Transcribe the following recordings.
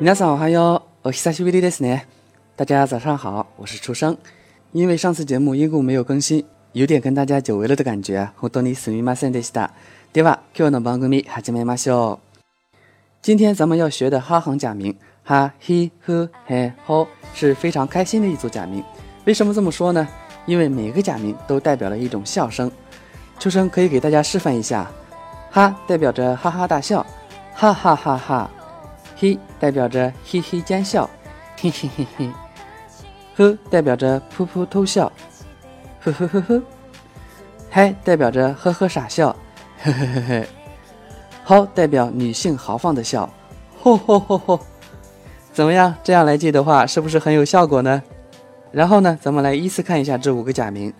皆さんおはよう。お久しぶりですね。大家早上好，我是初生。因为上次节目因故没有更新，有点跟大家久违了的感觉。本当にすみませんでした。では今日の番組始めましょう。今天咱们要学的哈行假名哈、hi、hu、he、ho 是非常开心的一组假名。为什么这么说呢？因为每个假名都代表了一种笑声。初生可以给大家示范一下：哈代表着哈哈大笑，哈哈哈哈 嘿代表着嘿嘿奸笑，嘿嘿嘿嘿呵代表着噗噗偷笑，呵呵呵呵嗨代表着呵呵傻笑。嘿嘿嘿嘿，吼代表女性豪放的笑，吼吼吼吼，怎么样？这样来记的话，是不是很有效果呢？然后呢，咱们来依次看一下这五个假名。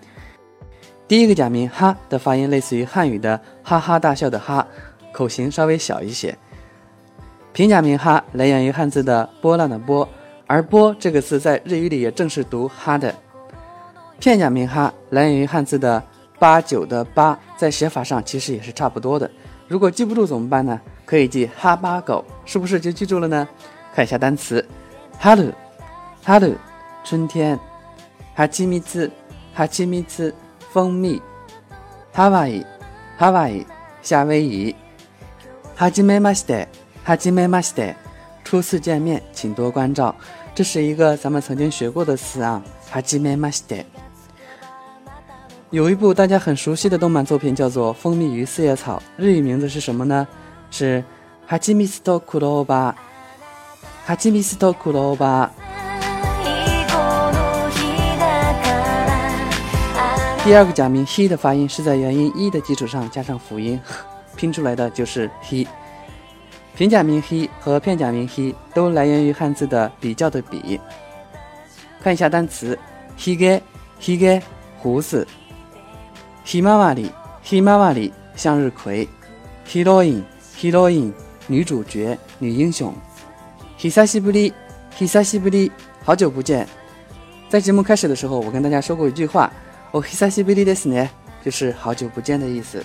第一个假名“哈”的发音类似于汉语的“哈哈大笑”的“哈”，口型稍微小一些。平假名“哈”来源于汉字的“波浪”的“波”，而“波”这个字在日语里也正是读“哈”的。片假名“哈”来源于汉字的。八九的八，在写法上其实也是差不多的。如果记不住怎么办呢？可以记哈巴狗，是不是就记住了呢？看一下单词：哈鲁，哈鲁，春天；哈奇米兹，哈奇米兹，蜂蜜；哈瓦伊，哈瓦伊，夏威夷；哈基梅马西德，哈基梅马西德，初次见面，请多关照。这是一个咱们曾经学过的词啊，哈基梅马西德。有一部大家很熟悉的动漫作品，叫做《蜂蜜与四叶草》，日语名字是什么呢？是哈基米斯托库罗巴，哈基米斯托库罗巴。第二个假名 he 的发音是在元音 e 的基础上加上辅音，拼出来的就是 he。平假名 he 和片假名 he 都来源于汉字的比较的比。看一下单词：hige，hige，胡子。ひまわり，ひまわり，向日葵。heroine，heroine，女主角，女英雄。久しぶり，久しぶり，好久不见。在节目开始的时候，我跟大家说过一句话，お久しぶりですね，就是好久不见的意思。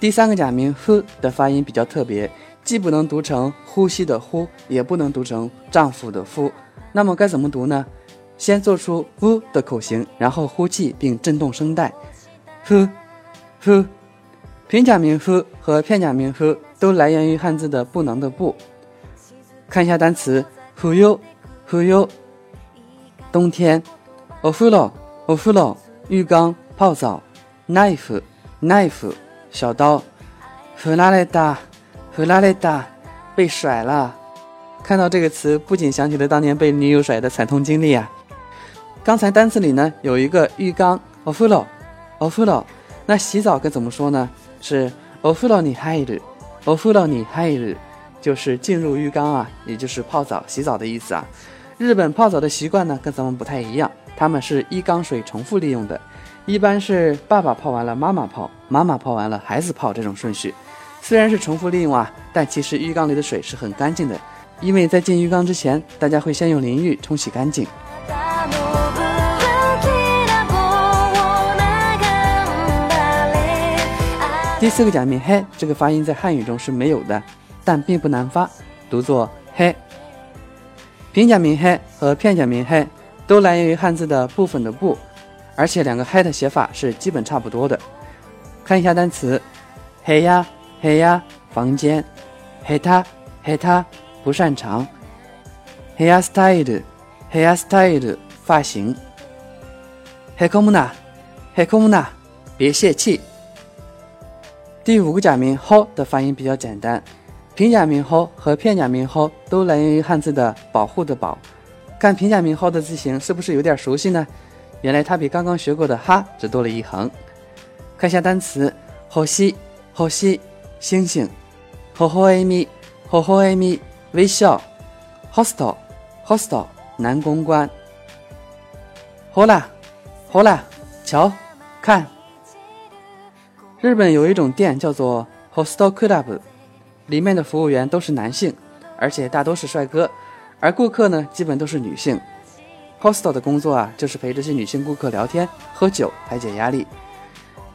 第三个假名フ的发音比较特别，既不能读成呼吸的呼，也不能读成丈夫的夫。那么该怎么读呢？先做出 u 的口型，然后呼气并震动声带，hu hu。平假名 hu 和片假名 hu 都来源于汉字的不能的不。看一下单词，hu yu hu yu。冬天，ofuro ofuro，浴缸泡澡，knife knife，小刀，fu la le da fu la le da，被甩了。看到这个词，不仅想起了当年被女友甩的惨痛经历啊。刚才单词里呢有一个浴缸，ofulo，ofulo，那洗澡该怎么说呢？是 ofulo ni hairu，ofulo ni hairu，就是进入浴缸啊，也就是泡澡、洗澡的意思啊。日本泡澡的习惯呢跟咱们不太一样，他们是一缸水重复利用的，一般是爸爸泡完了妈妈泡，妈妈泡完了孩子泡这种顺序。虽然是重复利用啊，但其实浴缸里的水是很干净的，因为在进浴缸之前，大家会先用淋浴冲洗干净。第四个假名“嘿”，这个发音在汉语中是没有的，但并不难发，读作“嘿”。平假名“嘿”和片假名“嘿”都来源于汉字的部分的“部”，而且两个“ hi 的写法是基本差不多的。看一下单词：嘿呀，嘿呀，房间；嘿他，嘿他，不擅长；hair style，hair style，发型；嘿空木纳，嘿空木纳，别泄气。第五个假名 “ho” 的发音比较简单，平假名 “ho” 和片假名 “ho” 都来源于汉字的“保护”的“保”。看平假名 “ho” 的字形是不是有点熟悉呢？原来它比刚刚学过的“哈”只多了一横。看下单词：ho 西，ho 西，星星；ho ho amy，ho ho amy，微笑；hostel，hostel，男公关；hola，hola，瞧，看。日本有一种店叫做 Hostel Club，里面的服务员都是男性，而且大多是帅哥，而顾客呢基本都是女性。Hostel 的工作啊，就是陪这些女性顾客聊天、喝酒，排解压力。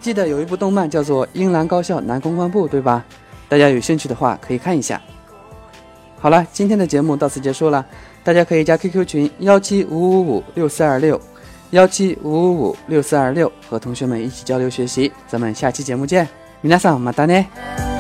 记得有一部动漫叫做《樱兰高校男公关部》，对吧？大家有兴趣的话可以看一下。 好了，今天的节目到此结束了，大家可以加 QQ 群幺七五五五六四二六，幺七五五五六四二六，和同学们一起交流学习。咱们下期节目见，皆さんまたね。